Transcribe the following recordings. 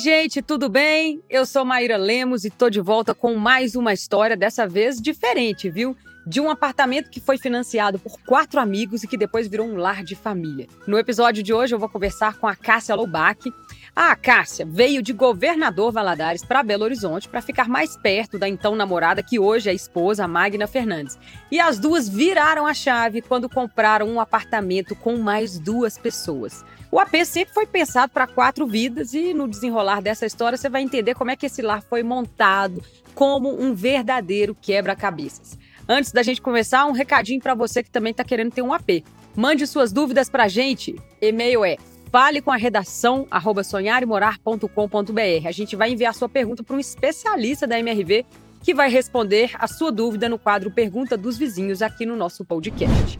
gente, tudo bem? Eu sou Maíra Lemos e tô de volta com mais uma história, dessa vez diferente, viu? De um apartamento que foi financiado por quatro amigos e que depois virou um lar de família. No episódio de hoje eu vou conversar com a Cássia Loubach. A Cássia veio de Governador Valadares para Belo Horizonte para ficar mais perto da então namorada, que hoje é a esposa, Magna Fernandes. E as duas viraram a chave quando compraram um apartamento com mais duas pessoas. O AP sempre foi pensado para quatro vidas e no desenrolar dessa história você vai entender como é que esse lar foi montado como um verdadeiro quebra-cabeças. Antes da gente começar, um recadinho para você que também está querendo ter um AP. Mande suas dúvidas para a gente. E-mail é fale com a redação arroba sonharemorar.com.br. A gente vai enviar sua pergunta para um especialista da MRV que vai responder a sua dúvida no quadro Pergunta dos Vizinhos aqui no nosso podcast.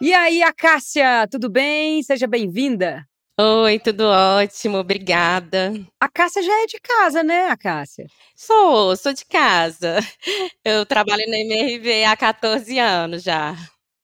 E aí, Acácia, tudo bem? Seja bem-vinda. Oi, tudo ótimo, obrigada. A Cássia já é de casa, né, a Cássia? Sou, sou de casa. Eu trabalho na MRV há 14 anos já.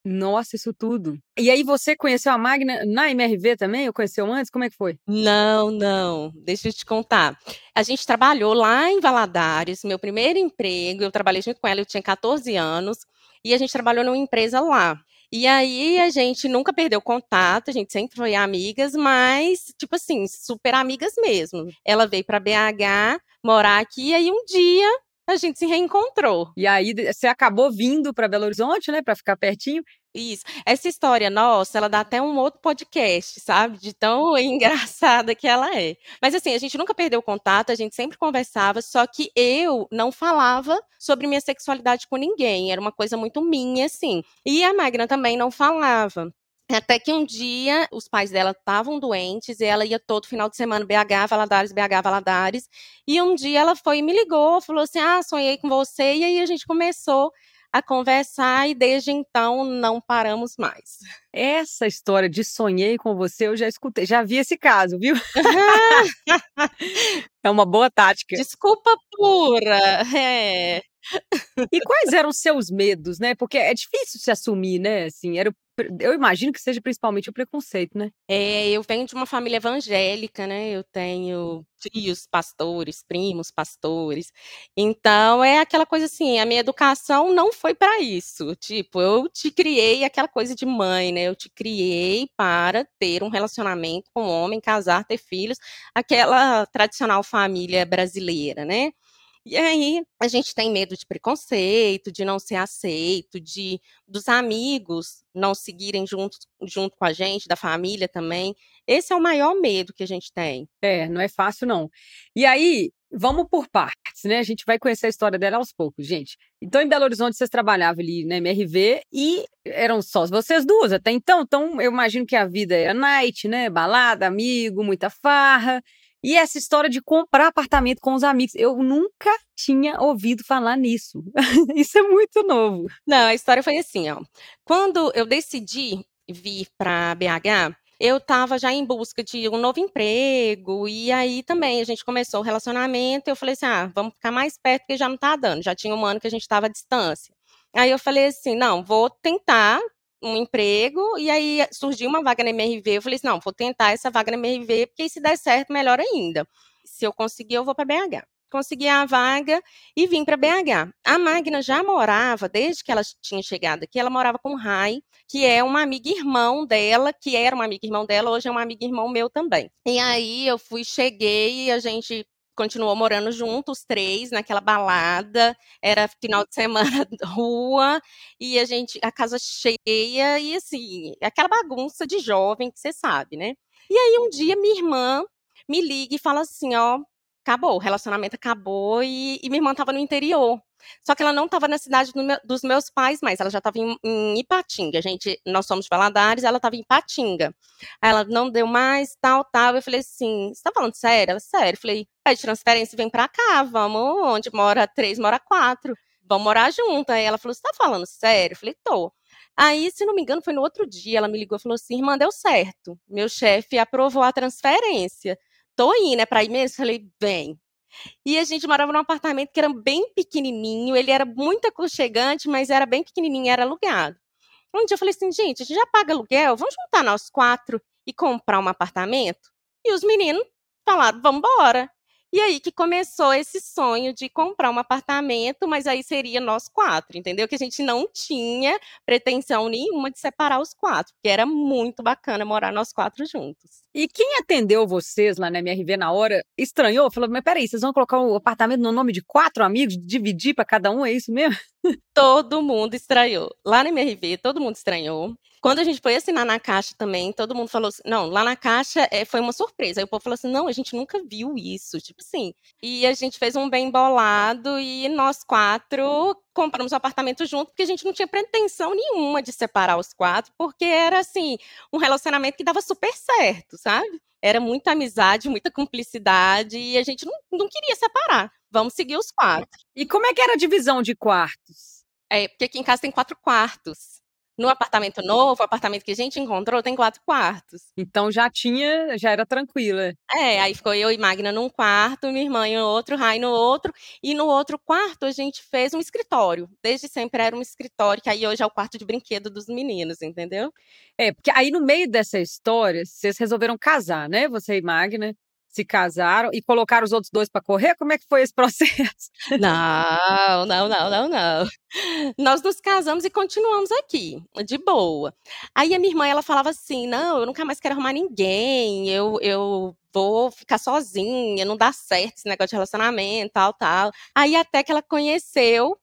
Nossa, isso tudo. E aí você conheceu a Magna na MRV também? Ou conheceu antes? Como é que foi? Não, não. Deixa eu te contar. A gente trabalhou lá em Valadares, meu primeiro emprego, eu trabalhei junto com ela, eu tinha 14 anos, e a gente trabalhou numa empresa lá. E aí a gente nunca perdeu contato, a gente sempre foi amigas, mas, tipo assim, super amigas mesmo. Ela veio para BH morar aqui, e aí um dia a gente se reencontrou. E aí você acabou vindo para Belo Horizonte, né, para ficar pertinho. Isso. Essa história nossa, ela dá até um outro podcast, sabe? De tão engraçada que ela é. Mas assim, a gente nunca perdeu contato, a gente sempre conversava, só que eu não falava sobre minha sexualidade com ninguém. Era uma coisa muito minha, assim. E a Magna também não falava. Até que um dia os pais dela estavam doentes e ela ia todo final de semana BH, Valadares, BH, Valadares. E um dia ela foi e me ligou, falou assim: Ah, sonhei com você. E aí a gente começou a conversar e desde então não paramos mais. Essa história de sonhei com você, eu já escutei, já vi esse caso, viu? é uma boa tática. Desculpa pura, é. E quais eram os seus medos, né? Porque é difícil se assumir, né? Assim, era eu imagino que seja principalmente o preconceito, né? É, eu venho de uma família evangélica, né? Eu tenho tios pastores, primos pastores. Então é aquela coisa assim, a minha educação não foi para isso. Tipo, eu te criei aquela coisa de mãe, né? Eu te criei para ter um relacionamento com um homem, casar, ter filhos, aquela tradicional família brasileira, né? E aí a gente tem medo de preconceito, de não ser aceito, de dos amigos não seguirem junto, junto com a gente, da família também. Esse é o maior medo que a gente tem. É, não é fácil não. E aí, vamos por partes, né? A gente vai conhecer a história dela aos poucos, gente. Então, em Belo Horizonte, vocês trabalhavam ali na MRV e eram só vocês duas até então. Então, eu imagino que a vida era night, né? Balada, amigo, muita farra. E essa história de comprar apartamento com os amigos, eu nunca tinha ouvido falar nisso. Isso é muito novo. Não, a história foi assim, ó. Quando eu decidi vir para BH, eu estava já em busca de um novo emprego, e aí também a gente começou o relacionamento, eu falei assim, ah, vamos ficar mais perto, porque já não tá dando, já tinha um ano que a gente estava à distância. Aí eu falei assim, não, vou tentar um emprego e aí surgiu uma vaga na MRV. Eu falei assim: não, vou tentar essa vaga na MRV, porque se der certo, melhor ainda. Se eu conseguir, eu vou para BH. Consegui a vaga e vim para BH. A Magna já morava, desde que ela tinha chegado aqui, ela morava com o Rai, que é uma amiga irmão dela, que era uma amiga irmão dela, hoje é uma amiga irmão meu também. E aí eu fui, cheguei a gente continuou morando juntos, três, naquela balada. Era final de semana rua e a gente, a casa cheia e assim, aquela bagunça de jovem que você sabe, né? E aí um dia minha irmã me liga e fala assim, ó, acabou, o relacionamento acabou e, e minha irmã estava no interior. Só que ela não estava na cidade do meu, dos meus pais mais, ela já estava em, em, Ipatinga. Gente, nós somos de Valadares, ela estava em Ipatinga. Aí ela não deu mais, tal, tal. Eu falei assim: você tá falando sério? Ela, sério. Eu falei: é de transferência, vem pra cá, vamos, onde mora três, mora quatro. Vamos morar junto. Aí ela falou: você tá falando sério? Eu falei: tô. Aí, se não me engano, foi no outro dia, ela me ligou e falou assim: irmã, deu certo. Meu chefe aprovou a transferência. Tô indo, é pra ir mesmo? Falei: vem. E a gente morava num apartamento que era bem pequenininho, ele era muito aconchegante, mas era bem pequenininho, era alugado. Um dia eu falei assim, gente, a gente já paga aluguel, vamos juntar nós quatro e comprar um apartamento? E os meninos falaram: vamos embora. E aí que começou esse sonho de comprar um apartamento, mas aí seria nós quatro, entendeu? Que a gente não tinha pretensão nenhuma de separar os quatro, porque era muito bacana morar nós quatro juntos. E quem atendeu vocês lá na MRV na hora estranhou? Falou: mas peraí, vocês vão colocar o apartamento no nome de quatro amigos, dividir para cada um? É isso mesmo? Todo mundo estranhou. Lá na MRV, todo mundo estranhou. Quando a gente foi assinar na Caixa também, todo mundo falou assim, não, lá na Caixa é, foi uma surpresa. Aí o povo falou assim, não, a gente nunca viu isso, tipo assim. E a gente fez um bem bolado e nós quatro compramos um apartamento junto, porque a gente não tinha pretensão nenhuma de separar os quatro, porque era assim, um relacionamento que dava super certo, sabe? Era muita amizade, muita cumplicidade, e a gente não, não queria separar. Vamos seguir os quatro. E como é que era a divisão de quartos? É, porque aqui em casa tem quatro quartos. No apartamento novo, o apartamento que a gente encontrou tem quatro quartos. Então já tinha, já era tranquila. É, aí ficou eu e Magna num quarto, minha irmã em outro, Rai no outro. E no outro quarto a gente fez um escritório. Desde sempre era um escritório, que aí hoje é o quarto de brinquedo dos meninos, entendeu? É, porque aí no meio dessa história, vocês resolveram casar, né? Você e Magna se casaram e colocaram os outros dois para correr? Como é que foi esse processo? Não, não, não, não, não. Nós nos casamos e continuamos aqui, de boa. Aí a minha irmã, ela falava assim, não, eu nunca mais quero arrumar ninguém, eu, eu vou ficar sozinha, não dá certo esse negócio de relacionamento, tal, tal. Aí até que ela conheceu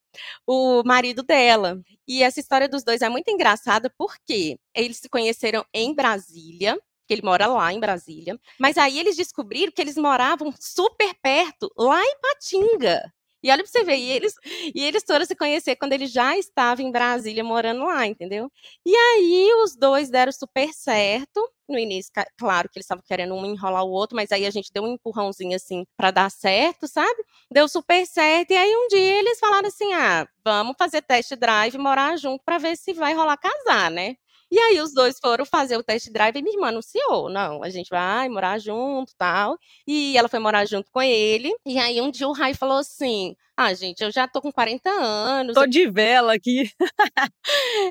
o marido dela. E essa história dos dois é muito engraçada porque eles se conheceram em Brasília, que ele mora lá em Brasília. Mas aí eles descobriram que eles moravam super perto, lá em Patinga. E olha pra você ver, e eles, e eles foram se conhecer quando ele já estava em Brasília morando lá, entendeu? E aí os dois deram super certo. No início, claro que eles estavam querendo um enrolar o outro, mas aí a gente deu um empurrãozinho assim para dar certo, sabe? Deu super certo. E aí um dia eles falaram assim: ah, vamos fazer test drive morar junto para ver se vai rolar casar, né? E aí os dois foram fazer o test drive e minha irmã anunciou, não, a gente vai morar junto, tal. E ela foi morar junto com ele. E aí um dia o Rai falou assim: "Ah, gente, eu já tô com 40 anos, tô de vela aqui".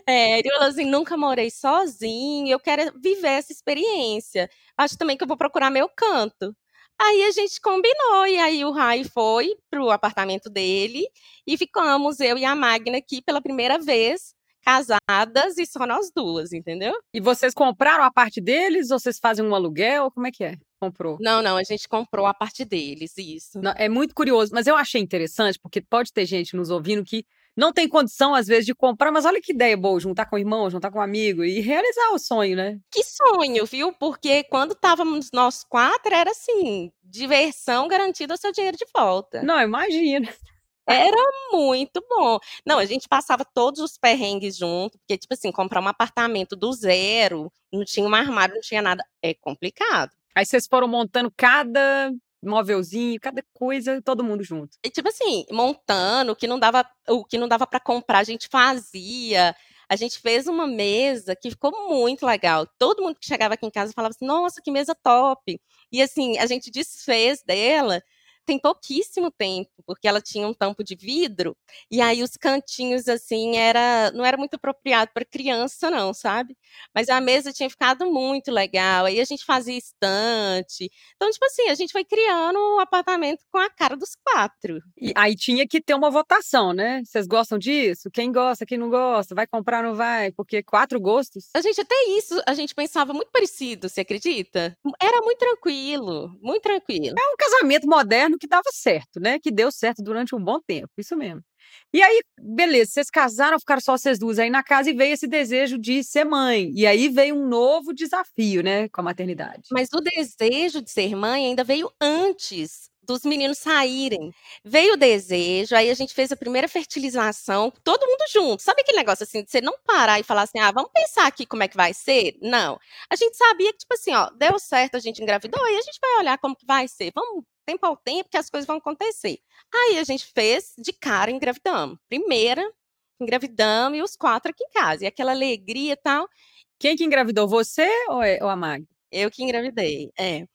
é, ele falou assim: "Nunca morei sozinho, eu quero viver essa experiência. Acho também que eu vou procurar meu canto". Aí a gente combinou, e aí o Rai foi pro apartamento dele e ficamos eu e a Magna aqui pela primeira vez casadas e só nós duas, entendeu? E vocês compraram a parte deles ou vocês fazem um aluguel? Como é que é? Comprou? Não, não, a gente comprou a parte deles, isso. Não, é muito curioso, mas eu achei interessante, porque pode ter gente nos ouvindo que não tem condição, às vezes, de comprar, mas olha que ideia boa, juntar com o irmão, juntar com um amigo e realizar o sonho, né? Que sonho, viu? Porque quando estávamos nós quatro, era assim, diversão garantida seu dinheiro de volta. Não, imagina. Era muito bom. Não, a gente passava todos os perrengues junto, porque, tipo assim, comprar um apartamento do zero, não tinha um armário, não tinha nada, é complicado. Aí vocês foram montando cada móvelzinho, cada coisa, todo mundo junto. E, tipo assim, montando o que não dava, o que não dava para comprar, a gente fazia. A gente fez uma mesa que ficou muito legal. Todo mundo que chegava aqui em casa falava assim: "Nossa, que mesa top". E assim, a gente desfez dela tem pouquíssimo tempo, porque ela tinha um tampo de vidro, e aí os cantinhos, assim, era não era muito apropriado para criança, não, sabe? Mas a mesa tinha ficado muito legal, aí a gente fazia estante. Então, tipo assim, a gente foi criando um apartamento com a cara dos quatro. E aí tinha que ter uma votação, né? Vocês gostam disso? Quem gosta, quem não gosta? Vai comprar, não vai? Porque quatro gostos. A gente até isso, a gente pensava muito parecido, você acredita? Era muito tranquilo, muito tranquilo. É um casamento moderno que dava certo, né? Que deu certo durante um bom tempo, isso mesmo. E aí, beleza, vocês casaram, ficaram só vocês duas aí na casa e veio esse desejo de ser mãe. E aí veio um novo desafio, né, com a maternidade. Mas o desejo de ser mãe ainda veio antes dos meninos saírem. Veio o desejo, aí a gente fez a primeira fertilização, todo mundo junto. Sabe aquele negócio assim, de você não parar e falar assim, ah, vamos pensar aqui como é que vai ser? Não. A gente sabia que, tipo assim, ó, deu certo, a gente engravidou, aí a gente vai olhar como que vai ser. Vamos tempo ao tempo que as coisas vão acontecer. Aí a gente fez de cara engravidamos. Primeira, engravidamos e os quatro aqui em casa. E aquela alegria e tal. Quem que engravidou? Você ou, é, ou a Mag? Eu que engravidei, é.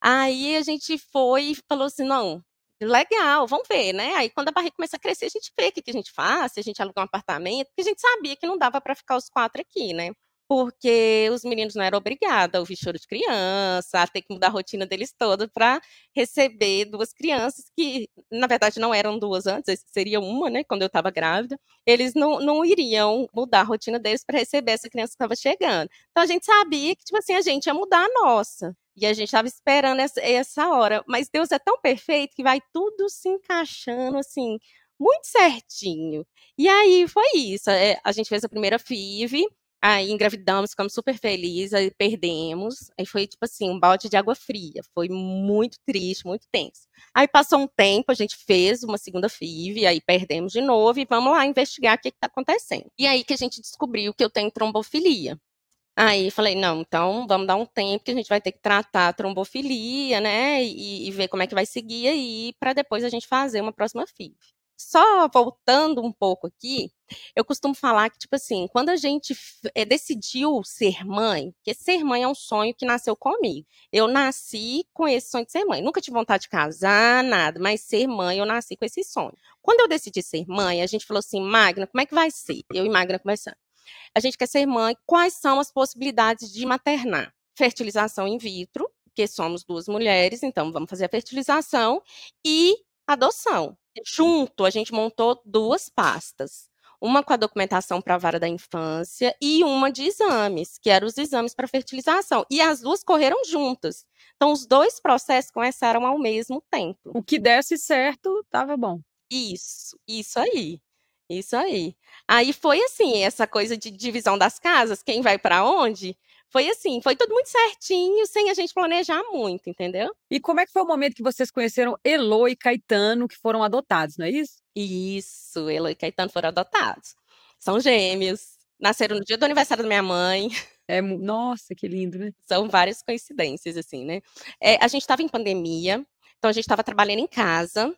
Aí a gente foi e falou assim: não, legal, vamos ver, né? Aí quando a barriga começa a crescer, a gente vê o que, que a gente faz, se a gente aluga um apartamento, porque a gente sabia que não dava para ficar os quatro aqui, né? Porque os meninos não eram obrigados a ouvir choro de criança, a ter que mudar a rotina deles toda para receber duas crianças que, na verdade, não eram duas antes, seria uma, né, quando eu estava grávida. Eles não, não iriam mudar a rotina deles para receber essa criança que estava chegando. Então a gente sabia que, tipo assim, a gente ia mudar a nossa. E a gente estava esperando essa, essa hora. Mas Deus é tão perfeito que vai tudo se encaixando, assim, muito certinho. E aí foi isso. É, a gente fez a primeira FIV, aí engravidamos, ficamos super felizes, aí perdemos. Aí foi tipo assim, um balde de água fria. Foi muito triste, muito tenso. Aí passou um tempo, a gente fez uma segunda FIV, aí perdemos de novo e vamos lá investigar o que está acontecendo. E aí que a gente descobriu que eu tenho trombofilia. Aí falei, não, então vamos dar um tempo que a gente vai ter que tratar a trombofilia, né? E, e ver como é que vai seguir aí, para depois a gente fazer uma próxima FIV. Só voltando um pouco aqui, eu costumo falar que, tipo assim, quando a gente é, decidiu ser mãe, porque ser mãe é um sonho que nasceu comigo. Eu nasci com esse sonho de ser mãe. Nunca tive vontade de casar, nada, mas ser mãe, eu nasci com esse sonho. Quando eu decidi ser mãe, a gente falou assim, Magna, como é que vai ser? Eu e Magna conversando. A gente quer ser mãe, quais são as possibilidades de maternar? Fertilização in vitro, porque somos duas mulheres, então vamos fazer a fertilização, e adoção. Junto, a gente montou duas pastas. Uma com a documentação para a vara da infância e uma de exames, que eram os exames para fertilização. E as duas correram juntas. Então, os dois processos começaram ao mesmo tempo. O que desse certo, estava bom. Isso, isso aí. Isso aí. Aí foi assim, essa coisa de divisão das casas, quem vai para onde, foi assim, foi tudo muito certinho, sem a gente planejar muito, entendeu? E como é que foi o momento que vocês conheceram Elo e Caetano, que foram adotados, não é isso? Isso, Elo e Caetano foram adotados. São gêmeos, nasceram no dia do aniversário da minha mãe. É, nossa, que lindo, né? São várias coincidências, assim, né? É, a gente estava em pandemia, então a gente estava trabalhando em casa,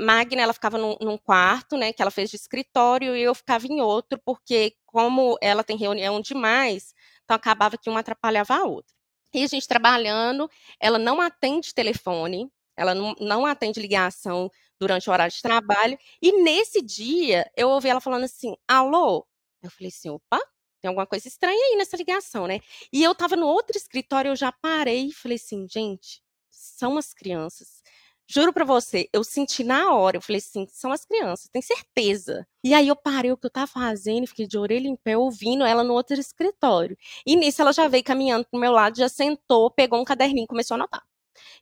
Magna, ela ficava num, num, quarto, né, que ela fez de escritório, e eu ficava em outro, porque como ela tem reunião demais, então acabava que uma atrapalhava a outra. E a gente trabalhando, ela não atende telefone, ela não, não atende ligação durante o horário de trabalho, e nesse dia eu ouvi ela falando assim, alô? Eu falei assim, opa, tem alguma coisa estranha aí nessa ligação, né? E eu tava no outro escritório, eu já parei e falei assim, gente, são as crianças. Juro pra você, eu senti na hora, eu falei assim, são as crianças, tem certeza. E aí eu parei o que eu tava fazendo, fiquei de orelha em pé, ouvindo ela no outro escritório. E nisso ela já veio caminhando pro meu lado, já sentou, pegou um caderninho e começou a anotar.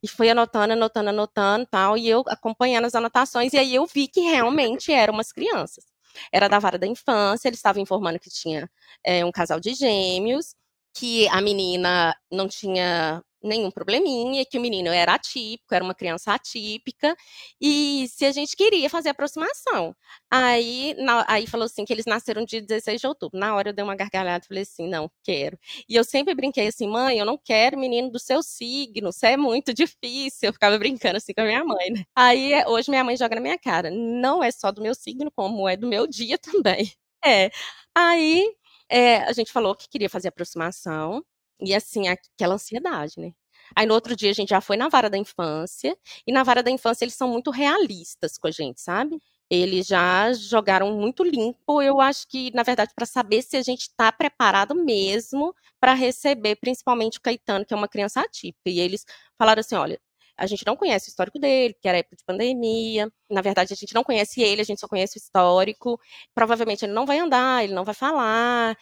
E foi anotando, anotando, anotando tal, e eu acompanhando as anotações, e aí eu vi que realmente eram umas crianças. Era da vara da infância, eles estavam informando que tinha é, um casal de gêmeos, que a menina não tinha nenhum probleminha, que o menino era atípico, era uma criança atípica, e se a gente queria fazer aproximação. Aí, na, aí falou assim que eles nasceram dia 16 de outubro. Na hora eu dei uma gargalhada e falei assim, não, quero. E eu sempre brinquei assim, mãe, eu não quero menino do seu signo, isso é muito difícil. Eu ficava brincando assim com a minha mãe, né? Aí hoje minha mãe joga na minha cara, não é só do meu signo, como é do meu dia também. É. Aí é, a gente falou que queria fazer aproximação. E assim, aquela ansiedade, né? Aí no outro dia a gente já foi na vara da infância, e na vara da infância eles são muito realistas com a gente, sabe? Eles já jogaram muito limpo, eu acho que, na verdade, para saber se a gente está preparado mesmo para receber, principalmente o Caetano, que é uma criança atípica. E eles falaram assim: olha, a gente não conhece o histórico dele, que era época de pandemia. Na verdade, a gente não conhece ele, a gente só conhece o histórico. Provavelmente ele não vai andar, ele não vai falar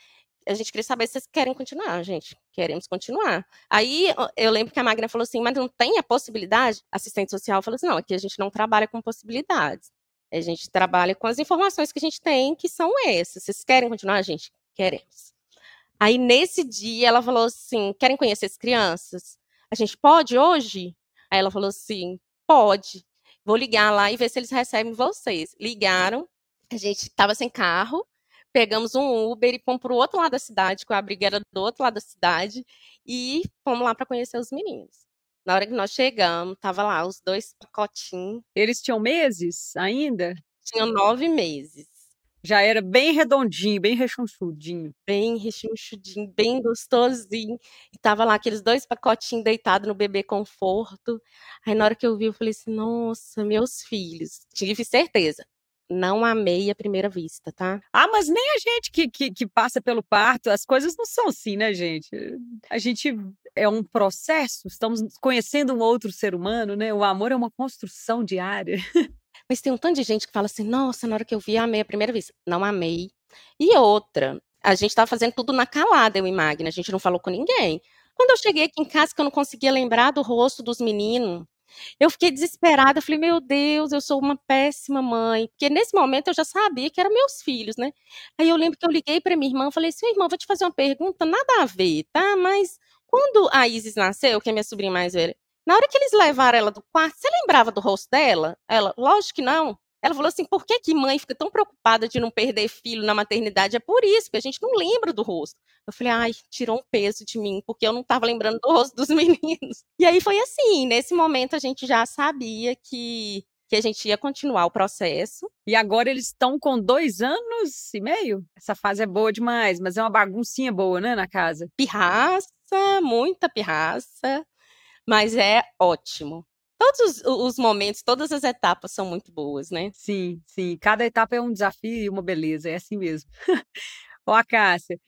a gente queria saber se vocês querem continuar, gente. Queremos continuar. Aí eu lembro que a Magna falou assim, mas não tem a possibilidade? Assistente social falou assim, não, aqui a gente não trabalha com possibilidades. A gente trabalha com as informações que a gente tem, que são essas. Vocês querem continuar, gente? Queremos. Aí nesse dia ela falou assim, querem conhecer as crianças? A gente pode hoje? Aí ela falou assim, pode. Vou ligar lá e ver se eles recebem vocês. Ligaram, a gente estava sem carro, pegamos um Uber e fomos para o outro lado da cidade, com a briga era do outro lado da cidade, e fomos lá para conhecer os meninos. Na hora que nós chegamos, tava lá os dois pacotinhos. Eles tinham meses ainda? Tinham nove meses. Já era bem redondinho, bem rechonchudinho. Bem rechonchudinho, bem gostosinho. E tava lá aqueles dois pacotinhos deitados no bebê conforto. Aí na hora que eu vi, eu falei assim, nossa, meus filhos. Tive certeza Não amei à primeira vista, tá? Ah, mas nem a gente que, que, que passa pelo parto, as coisas não são assim, né, gente? A gente é um processo, estamos conhecendo um outro ser humano, né? O amor é uma construção diária. Mas tem um tanto de gente que fala assim: nossa, na hora que eu vi, amei à primeira vista. Não amei. E outra, a gente estava fazendo tudo na calada, eu e Magna, a gente não falou com ninguém. Quando eu cheguei aqui em casa, que eu não conseguia lembrar do rosto dos meninos, eu fiquei desesperada, falei: "Meu Deus, eu sou uma péssima mãe", porque nesse momento eu já sabia que eram meus filhos, né. Aí eu lembro que eu liguei para minha irmã, falei assim: "Irmã, vou te fazer uma pergunta, nada a ver, tá, mas quando a Isis nasceu, que é minha sobrinha mais velha, na hora que eles levaram ela do quarto, você lembrava do rosto dela?" Ela: "Lógico que não". Ela falou assim: "Por que que mãe fica tão preocupada de não perder filho na maternidade? É por isso, porque a gente não lembra do rosto". Eu falei: "Ai, tirou um peso de mim, porque eu não estava lembrando do rosto dos meninos". E aí foi assim, nesse momento a gente já sabia que que a gente ia continuar o processo. E agora eles estão com dois anos e meio? Essa fase é boa demais, mas é uma baguncinha boa, né, na casa? Pirraça, muita pirraça, mas é ótimo todos os, os, momentos, todas as etapas são muito boas, né? Sim, sim. Cada etapa é um desafio e uma beleza, é assim mesmo. Ó, Cássia,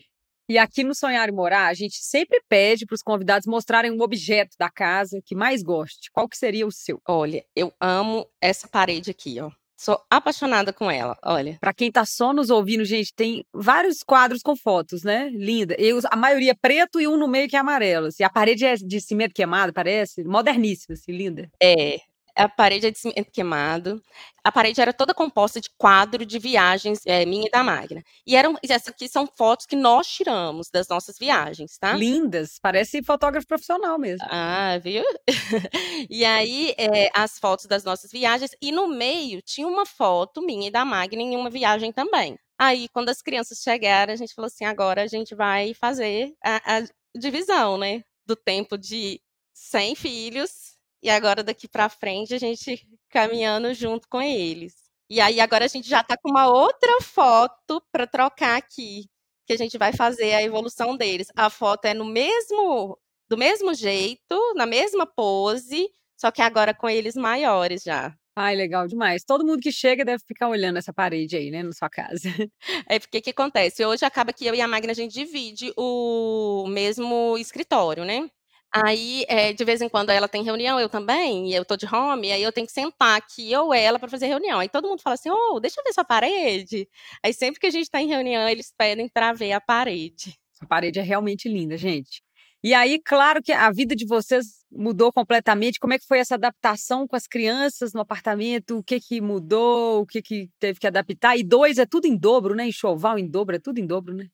e aqui no Sonhar e Morar, a gente sempre pede para os convidados mostrarem um objeto da casa que mais goste. Qual que seria o seu? Olha, eu amo essa parede aqui, ó. Sou apaixonada com ela, olha. Para quem tá só nos ouvindo, gente, tem vários quadros com fotos, né? Linda. Eu, a maioria é preto e um no meio que é amarelo. Assim. A parede é de cimento queimado, parece. Moderníssima, assim, linda. É, a parede é de cimento queimado. A parede era toda composta de quadro de viagens é, minha e da Magna. E eram, essas aqui são fotos que nós tiramos das nossas viagens, tá? Lindas, parece fotógrafo profissional mesmo. Ah, viu? e aí, é, as fotos das nossas viagens. E no meio tinha uma foto minha e da Magna em uma viagem também. Aí, quando as crianças chegaram, a gente falou assim: agora a gente vai fazer a, a divisão, né? Do tempo de 100 filhos e agora daqui para frente a gente caminhando junto com eles. E aí agora a gente já está com uma outra foto para trocar aqui, que a gente vai fazer a evolução deles. A foto é no mesmo do mesmo jeito, na mesma pose, só que agora com eles maiores já. Ai, legal demais. Todo mundo que chega deve ficar olhando essa parede aí, né, na sua casa. É porque que acontece? Hoje acaba que eu e a Magna a gente divide o mesmo escritório, né? Aí, eh, de vez em quando ela tem reunião, eu também, e eu tô de home, aí eu tenho que sentar aqui, eu ela, para fazer reunião. Aí todo mundo fala assim: "Ô, deixa eu ver sua parede". Aí sempre que a gente tá em reunião, eles pedem para ver a parede. A parede é realmente linda, gente. E aí, claro que a vida de vocês mudou completamente. Como é que foi essa adaptação com as crianças no apartamento? O que que mudou? O que que teve que adaptar? E dois é tudo em dobro, né? Enxoval em dobro, é tudo em dobro, né?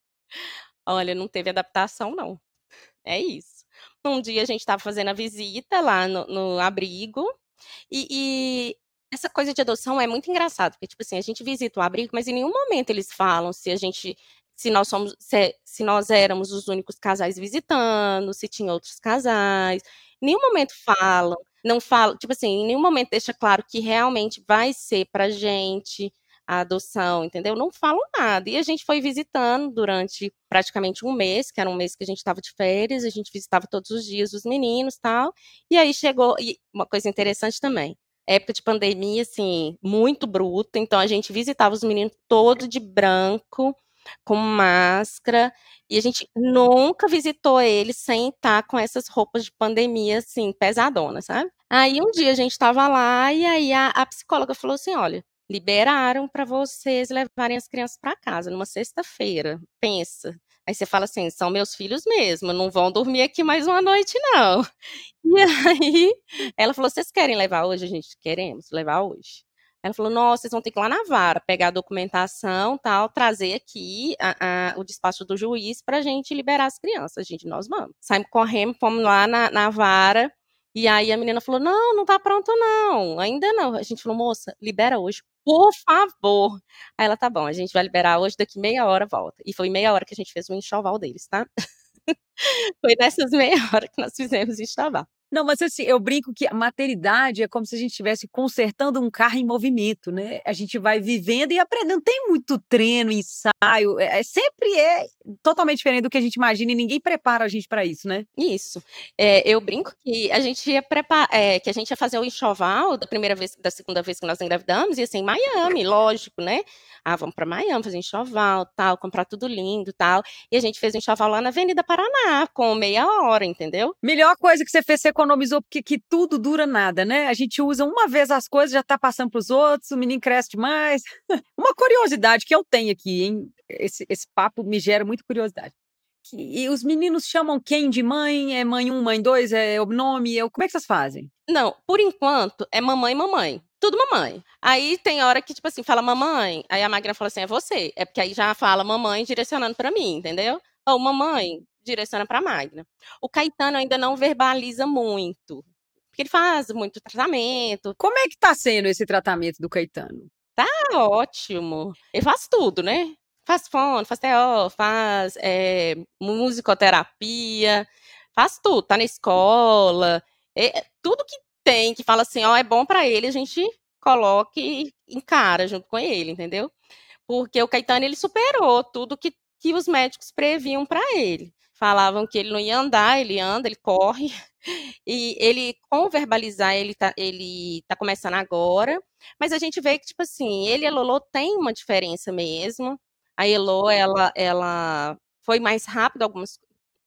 Olha, não teve adaptação não. É isso. Um dia a gente estava fazendo a visita lá no, no abrigo e, e, essa coisa de adoção é muito engraçado, porque tipo assim, a gente visita o abrigo, mas em nenhum momento eles falam se a gente se nós somos se, se nós éramos os únicos casais visitando, se tinha outros casais. Em nenhum momento falam, não falam, tipo assim, em nenhum momento deixa claro que realmente vai ser pra gente a adoção, entendeu? Não falam nada. E a gente foi visitando durante praticamente um mês, que era um mês que a gente estava de férias, a gente visitava todos os dias os meninos tal. E aí chegou, e uma coisa interessante também, época de pandemia, assim, muito bruta, então a gente visitava os meninos todos de branco, com máscara, e a gente nunca visitou eles sem estar com essas roupas de pandemia, assim, pesadonas, sabe? Aí um dia a gente estava lá, e aí a, a psicóloga falou assim: olha, liberaram para vocês levarem as crianças para casa numa sexta-feira. Pensa. Aí você fala assim: são meus filhos mesmo, não vão dormir aqui mais uma noite, não. E aí ela falou: vocês querem levar hoje? A gente queremos levar hoje. Ela falou: nossa, vocês vão ter que ir lá na vara, pegar a documentação, tal, trazer aqui a, a, o despacho do juiz para a gente liberar as crianças. A gente, nós vamos. Saímos correndo, fomos lá na, na vara. E aí a menina falou: não, não tá pronto, não. Ainda não. A gente falou, moça, libera hoje, por favor. Aí ela, tá bom, a gente vai liberar hoje, daqui meia hora volta. E foi meia hora que a gente fez o enxoval deles, tá? foi nessas meia hora que nós fizemos o enxoval. Não, mas assim, eu brinco que a maternidade é como se a gente estivesse consertando um carro em movimento, né? A gente vai vivendo e aprendendo. Não tem muito treino, ensaio. É, é sempre é totalmente diferente do que a gente imagina e ninguém prepara a gente para isso, né? Isso. É, eu brinco que a gente ia preparar, é, que a gente ia fazer o enxoval da primeira vez, da segunda vez que nós engravidamos, ia ser em Miami, lógico, né? Ah, vamos para Miami fazer enxoval, tal, comprar tudo lindo, tal. E a gente fez o enxoval lá na Avenida Paraná, com meia hora, entendeu? Melhor coisa que você fez, você economizou, porque que tudo dura nada, né? A gente usa uma vez as coisas, já tá passando para os outros, o menino cresce demais. uma curiosidade que eu tenho aqui, hein? Esse, esse papo me gera muita curiosidade. E os meninos chamam quem de mãe? É mãe um, mãe dois? É o nome? É... Como é que vocês fazem? Não, por enquanto é mamãe, mamãe. Tudo mamãe. Aí tem hora que, tipo assim, fala mamãe. Aí a máquina fala assim, é você. É porque aí já fala mamãe direcionando para mim, entendeu? Ou mamãe direciona para Magna. O Caetano ainda não verbaliza muito. Porque ele faz muito tratamento. Como é que tá sendo esse tratamento do Caetano? Tá ótimo. Ele faz tudo, né? Faz fono, faz TO, faz é, musicoterapia, faz tudo. Tá na escola. É, tudo que tem, que fala assim, ó, é bom para ele, a gente coloca e encara junto com ele, entendeu? Porque o Caetano, ele superou tudo que, que os médicos previam para ele. Falavam que ele não ia andar, ele anda, ele corre. E ele, com verbalizar, ele tá, ele tá começando agora. Mas a gente vê que, tipo assim, ele e a Lolo tem uma diferença mesmo. A Elo, ela, ela foi mais rápido algumas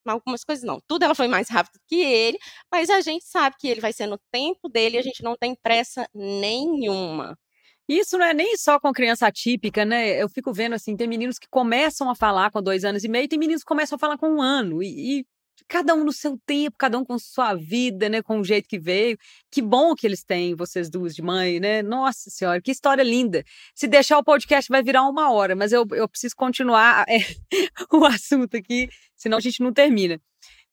algumas coisas não. Tudo ela foi mais rápido que ele, mas a gente sabe que ele vai ser no tempo dele a gente não tem pressa nenhuma. Isso não é nem só com criança atípica, né? Eu fico vendo assim, tem meninos que começam a falar com dois anos e meio, tem meninos que começam a falar com um ano. E, e cada um no seu tempo, cada um com sua vida, né? Com o jeito que veio. Que bom que eles têm, vocês duas de mãe, né? Nossa Senhora, que história linda. Se deixar o podcast vai virar uma hora, mas eu, eu preciso continuar é, o assunto aqui, senão a gente não termina.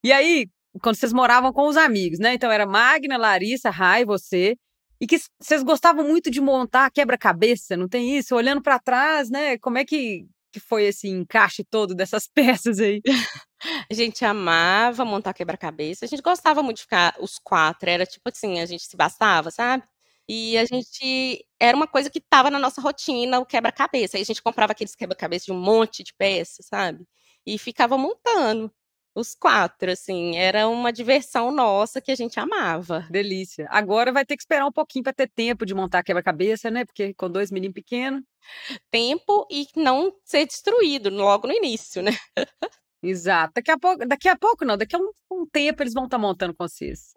E aí, quando vocês moravam com os amigos, né? Então era Magna, Larissa, Rai, você e que vocês gostavam muito de montar quebra-cabeça, não tem isso? Olhando para trás, né? Como é que, que foi esse encaixe todo dessas peças aí? A gente amava montar quebra-cabeça, a gente gostava muito de ficar os quatro, era tipo assim, a gente se bastava, sabe? E a gente era uma coisa que estava na nossa rotina, o quebra-cabeça. Aí a gente comprava aqueles quebra-cabeça de um monte de peças, sabe? E ficava montando. Os quatro, assim, era uma diversão nossa que a gente amava. Delícia. Agora vai ter que esperar um pouquinho para ter tempo de montar quebra-cabeça, né? Porque com dois meninos pequenos. Tempo e não ser destruído logo no início, né? Exato. Daqui a pouco, daqui a pouco não, daqui a um, um tempo eles vão estar tá montando com vocês.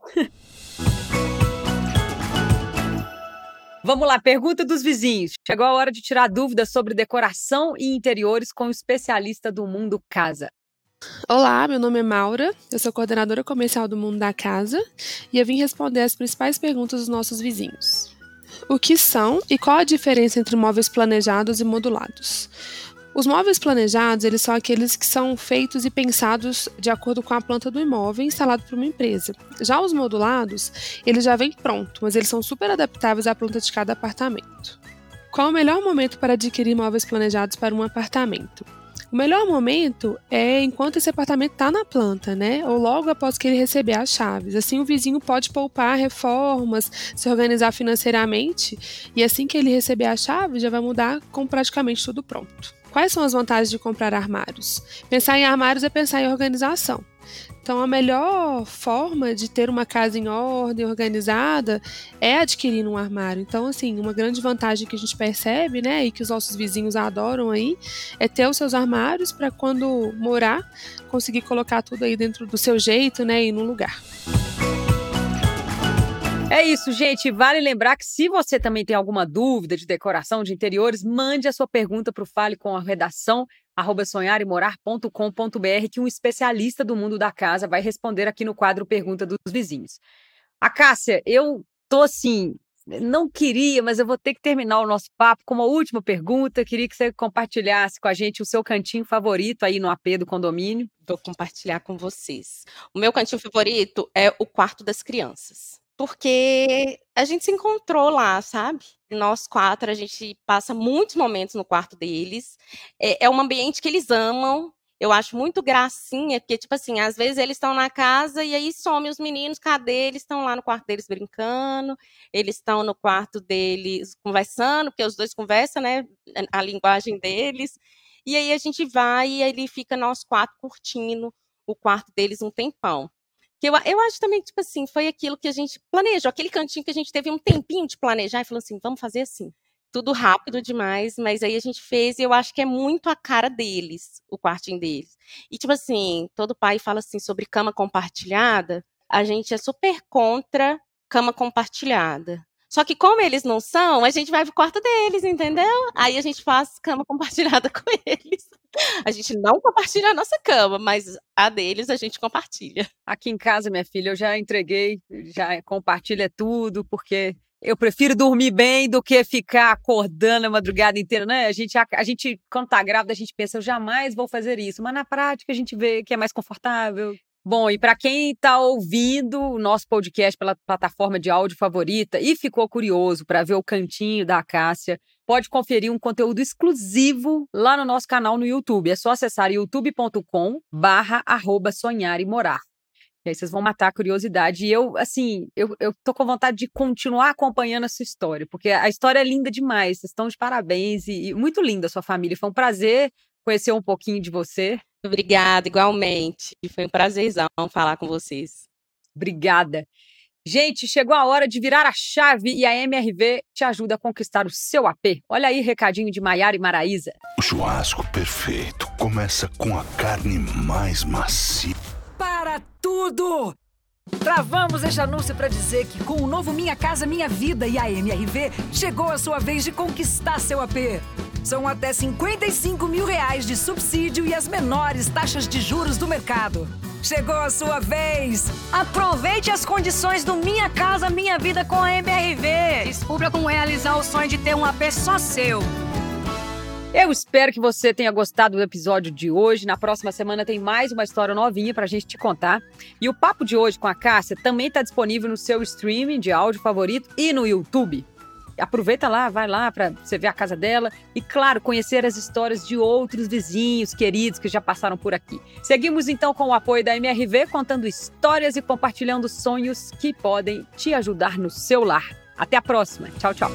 Vamos lá, pergunta dos vizinhos. Chegou a hora de tirar dúvidas sobre decoração e interiores com o especialista do mundo casa. Olá, meu nome é Maura, eu sou coordenadora comercial do Mundo da Casa e eu vim responder as principais perguntas dos nossos vizinhos. O que são e qual a diferença entre móveis planejados e modulados? Os móveis planejados, eles são aqueles que são feitos e pensados de acordo com a planta do imóvel instalado por uma empresa. Já os modulados, eles já vêm pronto, mas eles são super adaptáveis à planta de cada apartamento. Qual o melhor momento para adquirir móveis planejados para um apartamento? O melhor momento é enquanto esse apartamento está na planta, né? Ou logo após que ele receber as chaves. Assim, o vizinho pode poupar reformas, se organizar financeiramente e assim que ele receber a chave, já vai mudar com praticamente tudo pronto. Quais são as vantagens de comprar armários? Pensar em armários é pensar em organização. Então, a melhor forma de ter uma casa em ordem, organizada, é adquirir um armário. Então, assim, uma grande vantagem que a gente percebe, né, e que os nossos vizinhos adoram aí, é ter os seus armários para quando morar, conseguir colocar tudo aí dentro do seu jeito, né, e no lugar. É isso, gente. Vale lembrar que se você também tem alguma dúvida de decoração de interiores, mande a sua pergunta para o Fale com a redação sonharemorar.com.br que um especialista do mundo da casa vai responder aqui no quadro Pergunta dos Vizinhos. A Cássia, eu tô assim, não queria, mas eu vou ter que terminar o nosso papo com uma última pergunta. Queria que você compartilhasse com a gente o seu cantinho favorito aí no AP do condomínio. Vou compartilhar com vocês. O meu cantinho favorito é o quarto das crianças porque a gente se encontrou lá, sabe? Nós quatro, a gente passa muitos momentos no quarto deles. É, é um ambiente que eles amam Eu acho muito gracinha, porque, tipo assim, às vezes eles estão na casa e aí some os meninos, cadê? Eles estão lá no quarto deles brincando, eles estão no quarto deles conversando, porque os dois conversam, né? A linguagem deles. E aí a gente vai e ele fica nós quatro curtindo o quarto deles um tempão. Que eu, eu acho também, tipo assim, foi aquilo que a gente planejou, aquele cantinho que a gente teve um tempinho de planejar e falou assim, vamos fazer assim tudo rápido demais, mas aí a gente fez e eu acho que é muito a cara deles, o quartinho deles. E tipo assim, todo pai fala assim sobre cama compartilhada, a gente é super contra cama compartilhada. Só que como eles não são, a gente vai pro quarto deles, entendeu? Aí a gente faz cama compartilhada com eles. A gente não compartilha a nossa cama, mas a deles a gente compartilha. Aqui em casa, minha filha, eu já entreguei, já compartilha tudo, porque eu prefiro dormir bem do que ficar acordando a madrugada inteira, né? A gente, a, a, gente, quando tá grávida, a gente pensa, eu jamais vou fazer isso, mas na prática a gente vê que é mais confortável. Bom, e para quem está ouvindo o nosso podcast pela plataforma de áudio favorita e ficou curioso para ver o cantinho da Cássia, pode conferir um conteúdo exclusivo lá no nosso canal no YouTube. É só acessar youtube.com barra sonhar e morar. E aí vocês vão matar a curiosidade. E eu, assim, eu, eu tô com vontade de continuar acompanhando essa história, porque a história é linda demais. Vocês estão de parabéns e, e muito linda a sua família. Foi um prazer conhecer um pouquinho de você. Obrigada, igualmente. Foi um prazerzão falar com vocês. Obrigada. Gente, chegou a hora de virar a chave e a MRV te ajuda a conquistar o seu AP. Olha aí, recadinho de Maiara e Maraísa. O churrasco perfeito começa com a carne mais macia para tudo! Travamos este anúncio para dizer que com o novo Minha Casa Minha Vida e a MRV, chegou a sua vez de conquistar seu AP. São até 55 mil reais de subsídio e as menores taxas de juros do mercado. Chegou a sua vez! Aproveite as condições do Minha Casa Minha Vida com a MRV. Descubra como realizar o sonho de ter um AP só seu. Eu espero que você tenha gostado do episódio de hoje. Na próxima semana tem mais uma história novinha para a gente te contar. E o papo de hoje com a Cássia também está disponível no seu streaming de áudio favorito e no YouTube. Aproveita lá, vai lá para você ver a casa dela e, claro, conhecer as histórias de outros vizinhos queridos que já passaram por aqui. Seguimos então com o apoio da MRV, contando histórias e compartilhando sonhos que podem te ajudar no seu lar. Até a próxima. Tchau, tchau.